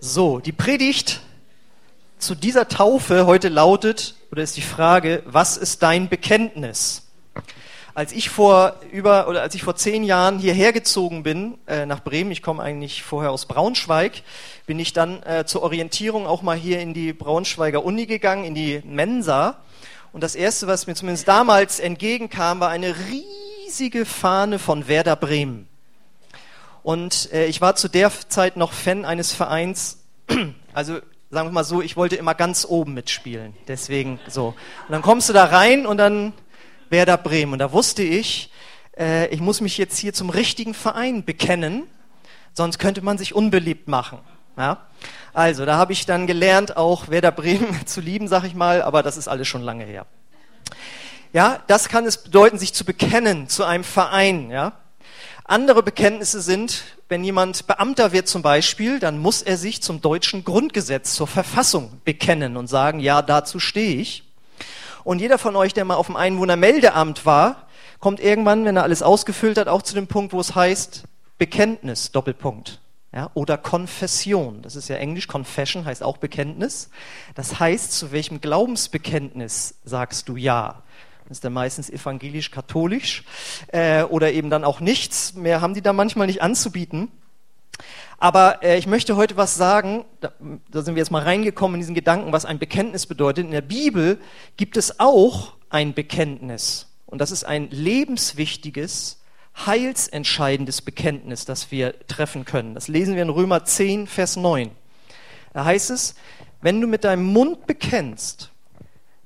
So, die Predigt zu dieser Taufe heute lautet, oder ist die Frage, was ist dein Bekenntnis? Als ich vor über oder als ich vor zehn Jahren hierher gezogen bin äh, nach Bremen, ich komme eigentlich vorher aus Braunschweig, bin ich dann äh, zur Orientierung auch mal hier in die Braunschweiger Uni gegangen, in die Mensa. Und das erste, was mir zumindest damals entgegenkam, war eine riesige Fahne von Werder Bremen. Und äh, ich war zu der Zeit noch Fan eines Vereins, also sagen wir mal so, ich wollte immer ganz oben mitspielen. Deswegen so. Und dann kommst du da rein und dann Werder Bremen. Und da wusste ich, äh, ich muss mich jetzt hier zum richtigen Verein bekennen, sonst könnte man sich unbeliebt machen. Ja? Also, da habe ich dann gelernt, auch Werder Bremen zu lieben, sag ich mal, aber das ist alles schon lange her. Ja, das kann es bedeuten, sich zu bekennen zu einem Verein, ja. Andere Bekenntnisse sind, wenn jemand Beamter wird zum Beispiel, dann muss er sich zum deutschen Grundgesetz, zur Verfassung bekennen und sagen, ja, dazu stehe ich. Und jeder von euch, der mal auf dem Einwohnermeldeamt war, kommt irgendwann, wenn er alles ausgefüllt hat, auch zu dem Punkt, wo es heißt Bekenntnis, Doppelpunkt. Ja, oder Konfession. Das ist ja Englisch. Confession heißt auch Bekenntnis. Das heißt, zu welchem Glaubensbekenntnis sagst du ja? Ist dann meistens evangelisch-katholisch äh, oder eben dann auch nichts. Mehr haben die da manchmal nicht anzubieten. Aber äh, ich möchte heute was sagen, da, da sind wir jetzt mal reingekommen in diesen Gedanken, was ein Bekenntnis bedeutet. In der Bibel gibt es auch ein Bekenntnis. Und das ist ein lebenswichtiges, heilsentscheidendes Bekenntnis, das wir treffen können. Das lesen wir in Römer 10, Vers 9. Da heißt es, wenn du mit deinem Mund bekennst,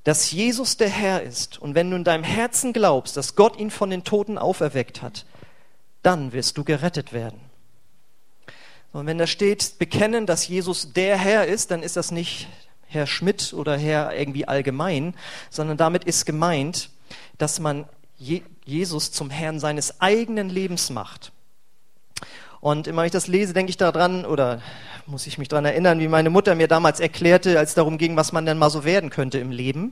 dass Jesus der Herr ist und wenn du in deinem Herzen glaubst, dass Gott ihn von den Toten auferweckt hat, dann wirst du gerettet werden. Und wenn da steht, bekennen, dass Jesus der Herr ist, dann ist das nicht Herr Schmidt oder Herr irgendwie allgemein, sondern damit ist gemeint, dass man Jesus zum Herrn seines eigenen Lebens macht. Und immer wenn ich das lese, denke ich daran, oder muss ich mich daran erinnern, wie meine Mutter mir damals erklärte, als es darum ging, was man denn mal so werden könnte im Leben.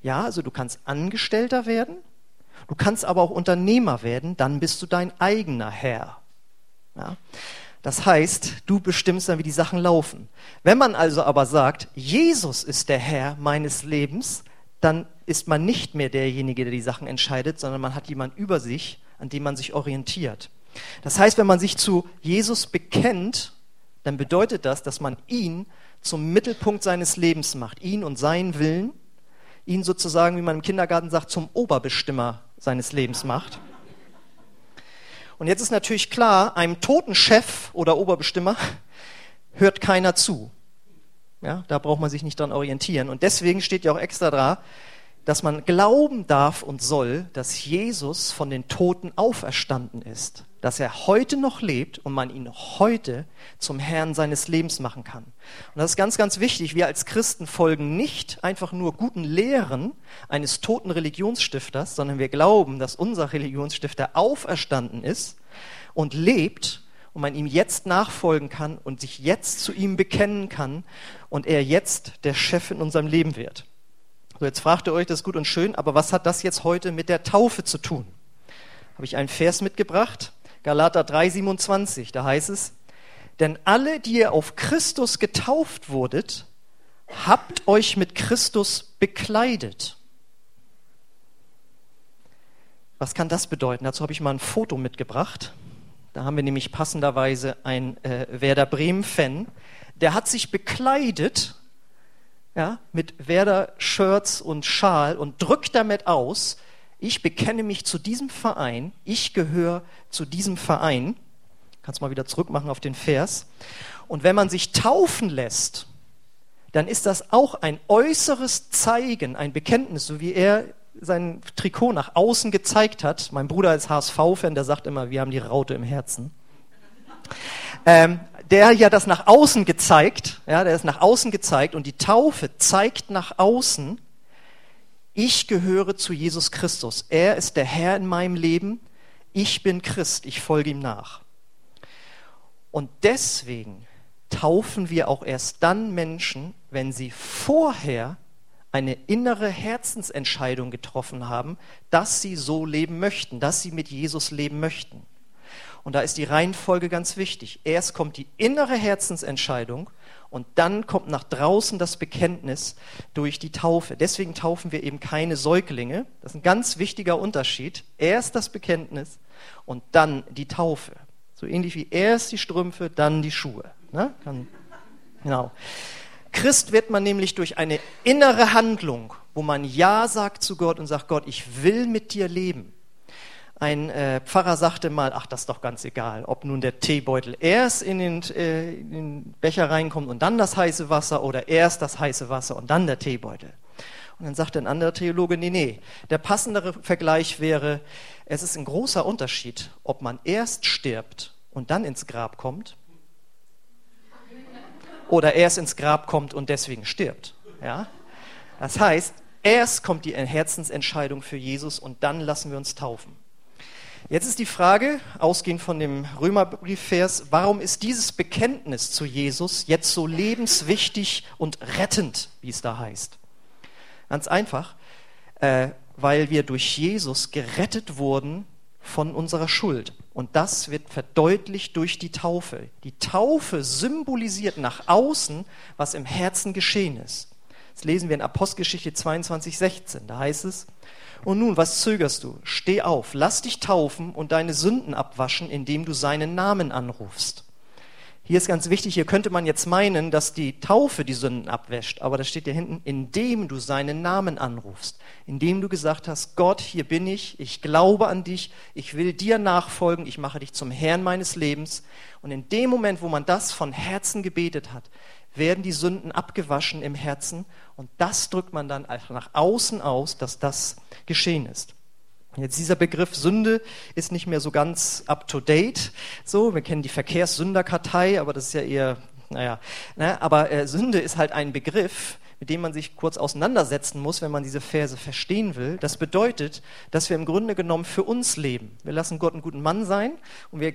Ja, also du kannst Angestellter werden, du kannst aber auch Unternehmer werden, dann bist du dein eigener Herr. Ja. Das heißt, du bestimmst dann, wie die Sachen laufen. Wenn man also aber sagt, Jesus ist der Herr meines Lebens, dann ist man nicht mehr derjenige, der die Sachen entscheidet, sondern man hat jemand über sich, an dem man sich orientiert. Das heißt, wenn man sich zu Jesus bekennt, dann bedeutet das, dass man ihn zum Mittelpunkt seines Lebens macht, ihn und seinen Willen, ihn sozusagen, wie man im Kindergarten sagt, zum Oberbestimmer seines Lebens macht. Und jetzt ist natürlich klar, einem toten Chef oder Oberbestimmer hört keiner zu. Ja, da braucht man sich nicht dran orientieren. Und deswegen steht ja auch extra da, dass man glauben darf und soll, dass Jesus von den Toten auferstanden ist dass er heute noch lebt und man ihn heute zum Herrn seines Lebens machen kann. Und das ist ganz, ganz wichtig. Wir als Christen folgen nicht einfach nur guten Lehren eines toten Religionsstifters, sondern wir glauben, dass unser Religionsstifter auferstanden ist und lebt und man ihm jetzt nachfolgen kann und sich jetzt zu ihm bekennen kann und er jetzt der Chef in unserem Leben wird. So, jetzt fragt ihr euch, das ist gut und schön, aber was hat das jetzt heute mit der Taufe zu tun? Habe ich einen Vers mitgebracht Galater 3:27, da heißt es, denn alle, die ihr auf Christus getauft wurdet, habt euch mit Christus bekleidet. Was kann das bedeuten? Dazu habe ich mal ein Foto mitgebracht. Da haben wir nämlich passenderweise einen äh, Werder Bremen-Fan. Der hat sich bekleidet ja, mit Werder-Shirts und Schal und drückt damit aus, ich bekenne mich zu diesem Verein, ich gehöre zu diesem Verein. Kannst mal wieder zurückmachen auf den Vers. Und wenn man sich taufen lässt, dann ist das auch ein äußeres Zeigen, ein Bekenntnis, so wie er sein Trikot nach außen gezeigt hat. Mein Bruder ist HSV-Fan, der sagt immer, wir haben die Raute im Herzen. Ähm, der ja das nach außen gezeigt, ja, der ist nach außen gezeigt und die Taufe zeigt nach außen, ich gehöre zu Jesus Christus. Er ist der Herr in meinem Leben. Ich bin Christ. Ich folge ihm nach. Und deswegen taufen wir auch erst dann Menschen, wenn sie vorher eine innere Herzensentscheidung getroffen haben, dass sie so leben möchten, dass sie mit Jesus leben möchten. Und da ist die Reihenfolge ganz wichtig. Erst kommt die innere Herzensentscheidung Und dann kommt nach draußen das Bekenntnis durch die Taufe. Deswegen taufen wir eben keine Säuglinge. Das ist ein ganz wichtiger Unterschied. Erst das Bekenntnis und dann die Taufe. So ähnlich wie erst die Strümpfe, dann die Schuhe. Ne? Genau. Christ wird man nämlich durch eine innere Handlung, wo man Ja sagt zu Gott und sagt, Gott, ich will mit dir leben. Ein äh, Pfarrer sagte mal, ach, das ist doch ganz egal, ob nun der Teebeutel erst in den, äh, in den Becher reinkommt und dann das heiße Wasser oder erst das heiße Wasser und dann der Teebeutel. Und dann sagte ein anderer Theologe, nee, nee, der passendere Vergleich wäre, es ist ein großer Unterschied, ob man erst stirbt und dann ins Grab kommt oder erst ins Grab kommt und deswegen stirbt. Ja? Das heißt, erst kommt die Herzensentscheidung für Jesus und dann lassen wir uns taufen. Jetzt ist die Frage, ausgehend von dem Römerbriefvers, warum ist dieses Bekenntnis zu Jesus jetzt so lebenswichtig und rettend, wie es da heißt? Ganz einfach, äh, weil wir durch Jesus gerettet wurden von unserer Schuld. Und das wird verdeutlicht durch die Taufe. Die Taufe symbolisiert nach außen, was im Herzen geschehen ist. Das lesen wir in Apostelgeschichte 22, 16. Da heißt es, und nun, was zögerst du? Steh auf, lass dich taufen und deine Sünden abwaschen, indem du seinen Namen anrufst. Hier ist ganz wichtig, hier könnte man jetzt meinen, dass die Taufe die Sünden abwäscht, aber das steht hier hinten, indem du seinen Namen anrufst, indem du gesagt hast, Gott, hier bin ich, ich glaube an dich, ich will dir nachfolgen, ich mache dich zum Herrn meines Lebens. Und in dem Moment, wo man das von Herzen gebetet hat, werden die Sünden abgewaschen im Herzen und das drückt man dann nach außen aus, dass das geschehen ist. Jetzt dieser Begriff Sünde ist nicht mehr so ganz up to date. So, wir kennen die Verkehrssünderkartei, aber das ist ja eher, naja, ne, aber äh, Sünde ist halt ein Begriff, mit dem man sich kurz auseinandersetzen muss, wenn man diese Verse verstehen will. Das bedeutet, dass wir im Grunde genommen für uns leben. Wir lassen Gott einen guten Mann sein und wir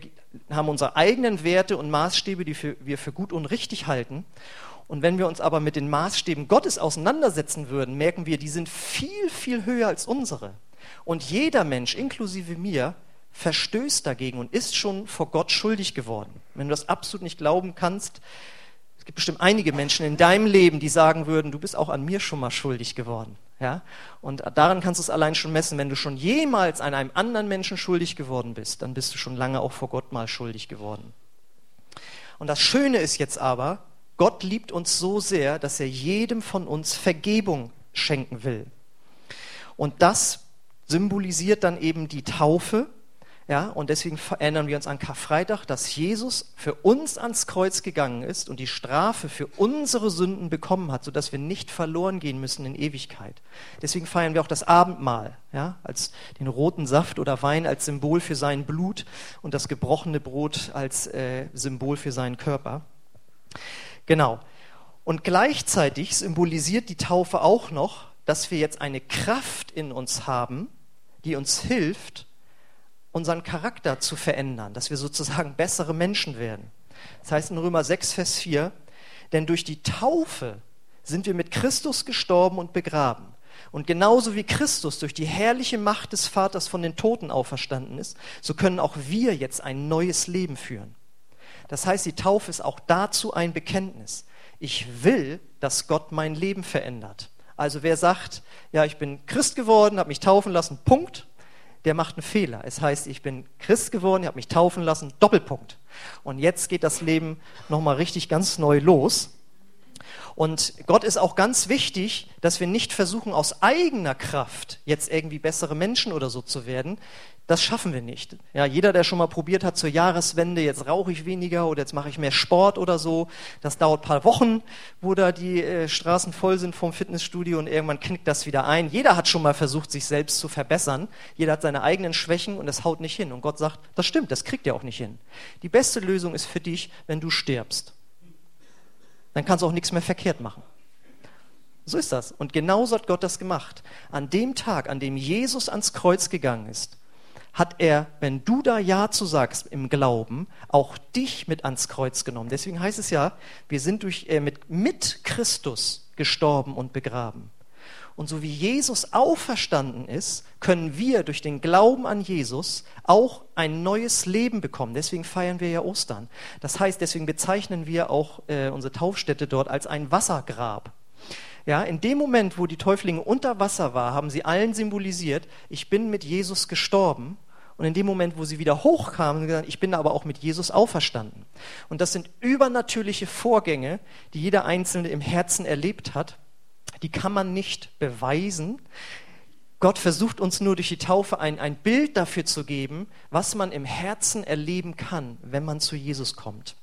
haben unsere eigenen Werte und Maßstäbe, die wir für gut und richtig halten. Und wenn wir uns aber mit den Maßstäben Gottes auseinandersetzen würden, merken wir, die sind viel, viel höher als unsere. Und jeder Mensch, inklusive mir, verstößt dagegen und ist schon vor Gott schuldig geworden. Wenn du das absolut nicht glauben kannst, es gibt bestimmt einige Menschen in deinem Leben, die sagen würden, du bist auch an mir schon mal schuldig geworden. Ja? Und daran kannst du es allein schon messen. Wenn du schon jemals an einem anderen Menschen schuldig geworden bist, dann bist du schon lange auch vor Gott mal schuldig geworden. Und das Schöne ist jetzt aber, Gott liebt uns so sehr, dass er jedem von uns Vergebung schenken will. Und das symbolisiert dann eben die Taufe. Ja, und deswegen erinnern wir uns an Karfreitag, dass Jesus für uns ans Kreuz gegangen ist und die Strafe für unsere Sünden bekommen hat, sodass wir nicht verloren gehen müssen in Ewigkeit. Deswegen feiern wir auch das Abendmahl, ja, als den roten Saft oder Wein als Symbol für sein Blut und das gebrochene Brot als äh, Symbol für seinen Körper. Genau. Und gleichzeitig symbolisiert die Taufe auch noch, dass wir jetzt eine Kraft in uns haben, die uns hilft, unseren Charakter zu verändern, dass wir sozusagen bessere Menschen werden. Das heißt in Römer 6, Vers 4, denn durch die Taufe sind wir mit Christus gestorben und begraben. Und genauso wie Christus durch die herrliche Macht des Vaters von den Toten auferstanden ist, so können auch wir jetzt ein neues Leben führen. Das heißt, die Taufe ist auch dazu ein Bekenntnis. Ich will, dass Gott mein Leben verändert. Also wer sagt, ja, ich bin Christ geworden, habe mich taufen lassen, Punkt, der macht einen Fehler. Es heißt, ich bin Christ geworden, ich habe mich taufen lassen, Doppelpunkt. Und jetzt geht das Leben nochmal richtig ganz neu los. Und Gott ist auch ganz wichtig, dass wir nicht versuchen, aus eigener Kraft jetzt irgendwie bessere Menschen oder so zu werden. Das schaffen wir nicht. Ja, jeder, der schon mal probiert hat zur Jahreswende, jetzt rauche ich weniger oder jetzt mache ich mehr Sport oder so, das dauert ein paar Wochen, wo da die äh, Straßen voll sind vom Fitnessstudio und irgendwann knickt das wieder ein. Jeder hat schon mal versucht, sich selbst zu verbessern. Jeder hat seine eigenen Schwächen und es haut nicht hin. Und Gott sagt, das stimmt, das kriegt ihr auch nicht hin. Die beste Lösung ist für dich, wenn du stirbst dann kannst du auch nichts mehr verkehrt machen. So ist das. Und genauso hat Gott das gemacht. An dem Tag, an dem Jesus ans Kreuz gegangen ist, hat er, wenn du da Ja zu sagst im Glauben, auch dich mit ans Kreuz genommen. Deswegen heißt es ja, wir sind durch, äh, mit, mit Christus gestorben und begraben. Und so wie Jesus auferstanden ist, können wir durch den Glauben an Jesus auch ein neues Leben bekommen. Deswegen feiern wir ja Ostern. Das heißt, deswegen bezeichnen wir auch äh, unsere Taufstätte dort als ein Wassergrab. Ja, in dem Moment, wo die Täuflinge unter Wasser waren, haben sie allen symbolisiert, ich bin mit Jesus gestorben. Und in dem Moment, wo sie wieder hochkamen, haben sie gesagt, ich bin aber auch mit Jesus auferstanden. Und das sind übernatürliche Vorgänge, die jeder Einzelne im Herzen erlebt hat die kann man nicht beweisen. Gott versucht uns nur durch die Taufe ein, ein Bild dafür zu geben, was man im Herzen erleben kann, wenn man zu Jesus kommt.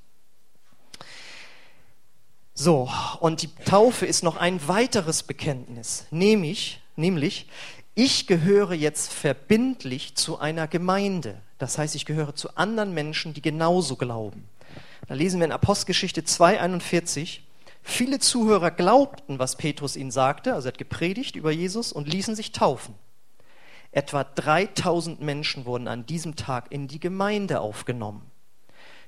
So, und die Taufe ist noch ein weiteres Bekenntnis, nämlich, nämlich, ich gehöre jetzt verbindlich zu einer Gemeinde. Das heißt, ich gehöre zu anderen Menschen, die genauso glauben. Da lesen wir in Apostelgeschichte 2,41. Viele Zuhörer glaubten, was Petrus ihnen sagte, also er hat gepredigt über Jesus und ließen sich taufen. Etwa 3000 Menschen wurden an diesem Tag in die Gemeinde aufgenommen.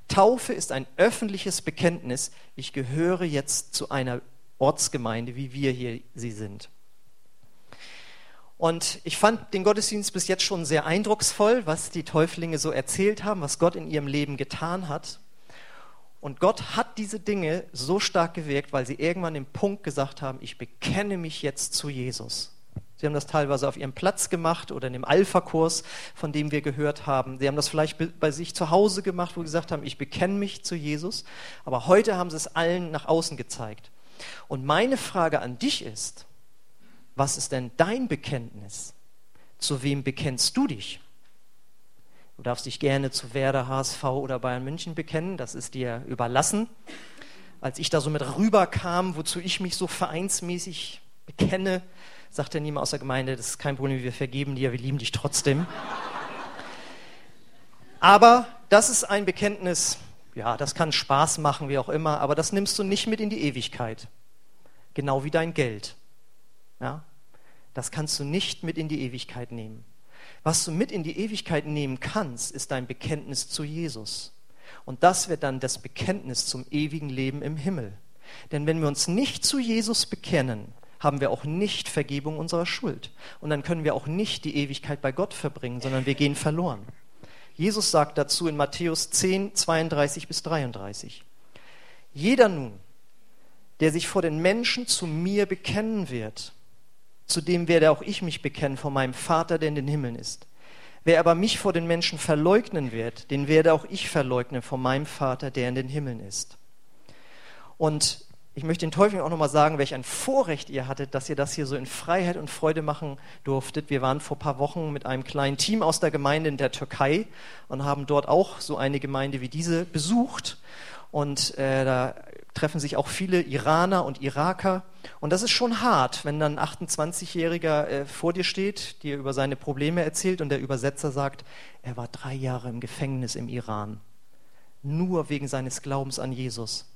Taufe ist ein öffentliches Bekenntnis, ich gehöre jetzt zu einer Ortsgemeinde, wie wir hier sie sind. Und ich fand den Gottesdienst bis jetzt schon sehr eindrucksvoll, was die Täuflinge so erzählt haben, was Gott in ihrem Leben getan hat. Und Gott hat diese Dinge so stark gewirkt, weil sie irgendwann den Punkt gesagt haben, ich bekenne mich jetzt zu Jesus. Sie haben das teilweise auf ihrem Platz gemacht oder in dem Alpha-Kurs, von dem wir gehört haben. Sie haben das vielleicht bei sich zu Hause gemacht, wo sie gesagt haben, ich bekenne mich zu Jesus. Aber heute haben sie es allen nach außen gezeigt. Und meine Frage an dich ist, was ist denn dein Bekenntnis? Zu wem bekennst du dich? Du darfst dich gerne zu Werder, HSV oder Bayern München bekennen, das ist dir überlassen. Als ich da so mit rüberkam, wozu ich mich so vereinsmäßig bekenne, sagte niemand aus der Gemeinde, das ist kein Problem, wir vergeben dir, wir lieben dich trotzdem. Aber das ist ein Bekenntnis, ja, das kann Spaß machen, wie auch immer, aber das nimmst du nicht mit in die Ewigkeit. Genau wie dein Geld. Ja? Das kannst du nicht mit in die Ewigkeit nehmen. Was du mit in die Ewigkeit nehmen kannst, ist dein Bekenntnis zu Jesus. Und das wird dann das Bekenntnis zum ewigen Leben im Himmel. Denn wenn wir uns nicht zu Jesus bekennen, haben wir auch nicht Vergebung unserer Schuld. Und dann können wir auch nicht die Ewigkeit bei Gott verbringen, sondern wir gehen verloren. Jesus sagt dazu in Matthäus 10, 32 bis 33. Jeder nun, der sich vor den Menschen zu mir bekennen wird, zu dem werde auch ich mich bekennen vor meinem Vater, der in den Himmeln ist. Wer aber mich vor den Menschen verleugnen wird, den werde auch ich verleugnen vor meinem Vater, der in den Himmeln ist. Und ich möchte den Teufel auch nochmal sagen, welch ein Vorrecht ihr hattet, dass ihr das hier so in Freiheit und Freude machen durftet. Wir waren vor ein paar Wochen mit einem kleinen Team aus der Gemeinde in der Türkei und haben dort auch so eine Gemeinde wie diese besucht. Und äh, da treffen sich auch viele Iraner und Iraker. Und das ist schon hart, wenn dann ein 28-Jähriger äh, vor dir steht, dir über seine Probleme erzählt und der Übersetzer sagt, er war drei Jahre im Gefängnis im Iran, nur wegen seines Glaubens an Jesus.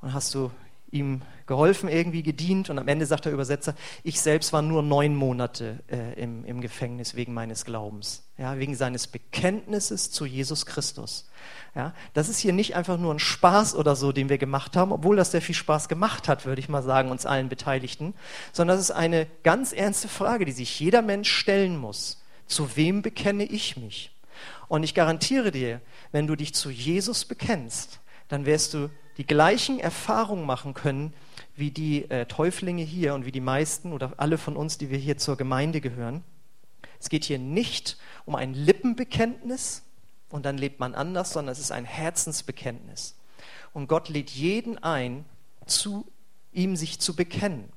Und hast du ihm geholfen, irgendwie gedient und am Ende sagt der Übersetzer, ich selbst war nur neun Monate äh, im, im Gefängnis wegen meines Glaubens, ja, wegen seines Bekenntnisses zu Jesus Christus. Ja, das ist hier nicht einfach nur ein Spaß oder so, den wir gemacht haben, obwohl das sehr viel Spaß gemacht hat, würde ich mal sagen, uns allen Beteiligten, sondern das ist eine ganz ernste Frage, die sich jeder Mensch stellen muss. Zu wem bekenne ich mich? Und ich garantiere dir, wenn du dich zu Jesus bekennst, dann wirst du die gleichen Erfahrungen machen können wie die äh, Täuflinge hier und wie die meisten oder alle von uns, die wir hier zur Gemeinde gehören. Es geht hier nicht um ein Lippenbekenntnis und dann lebt man anders, sondern es ist ein Herzensbekenntnis. Und Gott lädt jeden ein, zu ihm sich zu bekennen.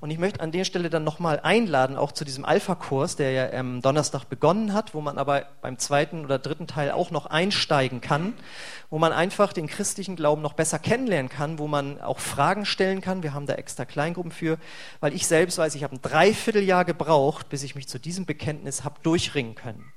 Und ich möchte an der Stelle dann nochmal einladen, auch zu diesem Alpha-Kurs, der ja am Donnerstag begonnen hat, wo man aber beim zweiten oder dritten Teil auch noch einsteigen kann, wo man einfach den christlichen Glauben noch besser kennenlernen kann, wo man auch Fragen stellen kann. Wir haben da extra Kleingruppen für, weil ich selbst weiß, ich habe ein Dreivierteljahr gebraucht, bis ich mich zu diesem Bekenntnis habe durchringen können.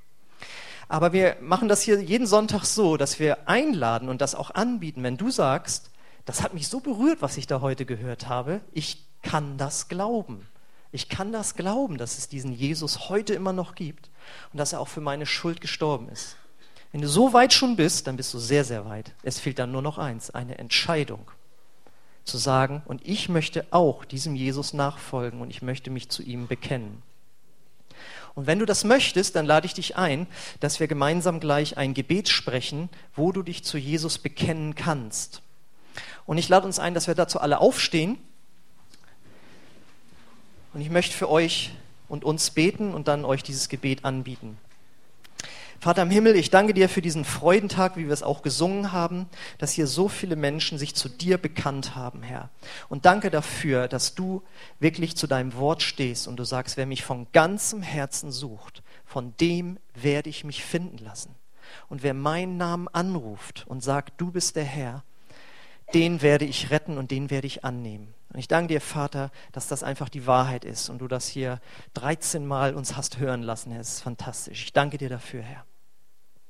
Aber wir machen das hier jeden Sonntag so, dass wir einladen und das auch anbieten, wenn du sagst, das hat mich so berührt, was ich da heute gehört habe. Ich kann das glauben. Ich kann das glauben, dass es diesen Jesus heute immer noch gibt und dass er auch für meine Schuld gestorben ist. Wenn du so weit schon bist, dann bist du sehr, sehr weit. Es fehlt dann nur noch eins, eine Entscheidung. zu sagen, und ich möchte auch diesem Jesus nachfolgen und ich möchte mich zu ihm bekennen. Und wenn du das möchtest, dann lade ich dich ein, dass wir gemeinsam gleich ein Gebet sprechen, wo du dich zu Jesus bekennen kannst. Und ich lade uns ein, dass wir dazu alle aufstehen. Und ich möchte für euch und uns beten und dann euch dieses Gebet anbieten. Vater im Himmel, ich danke dir für diesen Freudentag, wie wir es auch gesungen haben, dass hier so viele Menschen sich zu dir bekannt haben, Herr. Und danke dafür, dass du wirklich zu deinem Wort stehst und du sagst, wer mich von ganzem Herzen sucht, von dem werde ich mich finden lassen. Und wer meinen Namen anruft und sagt, du bist der Herr, den werde ich retten und den werde ich annehmen. Und ich danke dir, Vater, dass das einfach die Wahrheit ist und du das hier 13 Mal uns hast hören lassen, Herr. Es ist fantastisch. Ich danke dir dafür, Herr.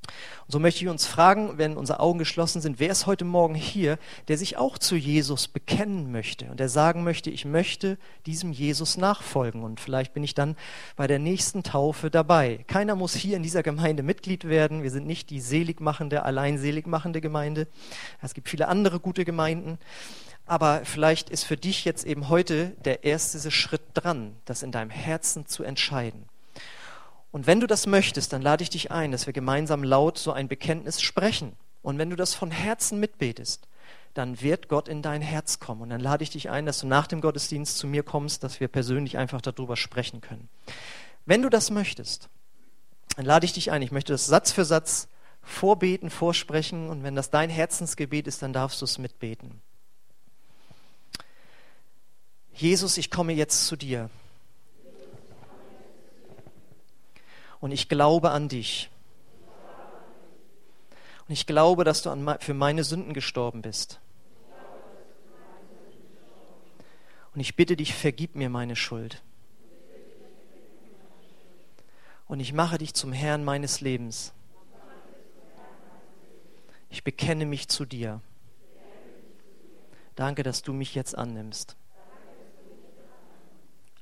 Und so möchte ich uns fragen, wenn unsere Augen geschlossen sind, wer ist heute Morgen hier, der sich auch zu Jesus bekennen möchte und der sagen möchte, ich möchte diesem Jesus nachfolgen und vielleicht bin ich dann bei der nächsten Taufe dabei. Keiner muss hier in dieser Gemeinde Mitglied werden. Wir sind nicht die seligmachende, allein seligmachende Gemeinde. Es gibt viele andere gute Gemeinden. Aber vielleicht ist für dich jetzt eben heute der erste Schritt dran, das in deinem Herzen zu entscheiden. Und wenn du das möchtest, dann lade ich dich ein, dass wir gemeinsam laut so ein Bekenntnis sprechen. Und wenn du das von Herzen mitbetest, dann wird Gott in dein Herz kommen. Und dann lade ich dich ein, dass du nach dem Gottesdienst zu mir kommst, dass wir persönlich einfach darüber sprechen können. Wenn du das möchtest, dann lade ich dich ein. Ich möchte das Satz für Satz vorbeten, vorsprechen. Und wenn das dein Herzensgebet ist, dann darfst du es mitbeten. Jesus, ich komme jetzt zu dir. Und ich glaube an dich. Und ich glaube, dass du für meine Sünden gestorben bist. Und ich bitte dich, vergib mir meine Schuld. Und ich mache dich zum Herrn meines Lebens. Ich bekenne mich zu dir. Danke, dass du mich jetzt annimmst.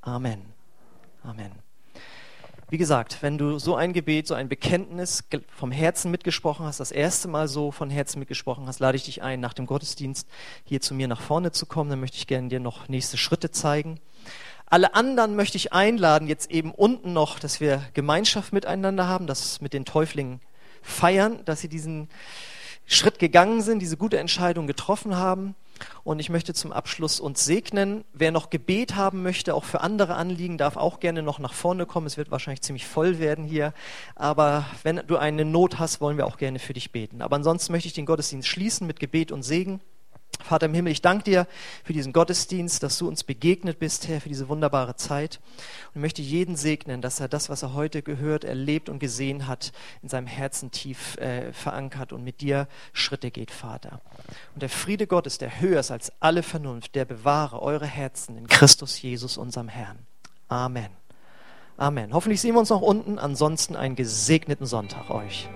Amen. Amen. Wie gesagt, wenn du so ein Gebet, so ein Bekenntnis vom Herzen mitgesprochen hast, das erste Mal so von Herzen mitgesprochen hast, lade ich dich ein, nach dem Gottesdienst hier zu mir nach vorne zu kommen. Dann möchte ich gerne dir noch nächste Schritte zeigen. Alle anderen möchte ich einladen, jetzt eben unten noch, dass wir Gemeinschaft miteinander haben, das mit den Täuflingen feiern, dass sie diesen Schritt gegangen sind, diese gute Entscheidung getroffen haben. Und ich möchte zum Abschluss uns segnen. Wer noch Gebet haben möchte, auch für andere Anliegen, darf auch gerne noch nach vorne kommen. Es wird wahrscheinlich ziemlich voll werden hier. Aber wenn du eine Not hast, wollen wir auch gerne für dich beten. Aber ansonsten möchte ich den Gottesdienst schließen mit Gebet und Segen. Vater im Himmel, ich danke dir für diesen Gottesdienst, dass du uns begegnet bist, Herr, für diese wunderbare Zeit. Und möchte jeden segnen, dass er das, was er heute gehört, erlebt und gesehen hat, in seinem Herzen tief äh, verankert und mit dir Schritte geht, Vater. Und der Friede Gottes, der höher ist als alle Vernunft, der bewahre eure Herzen in Christus Jesus, unserem Herrn. Amen. Amen. Hoffentlich sehen wir uns noch unten. Ansonsten einen gesegneten Sonntag euch.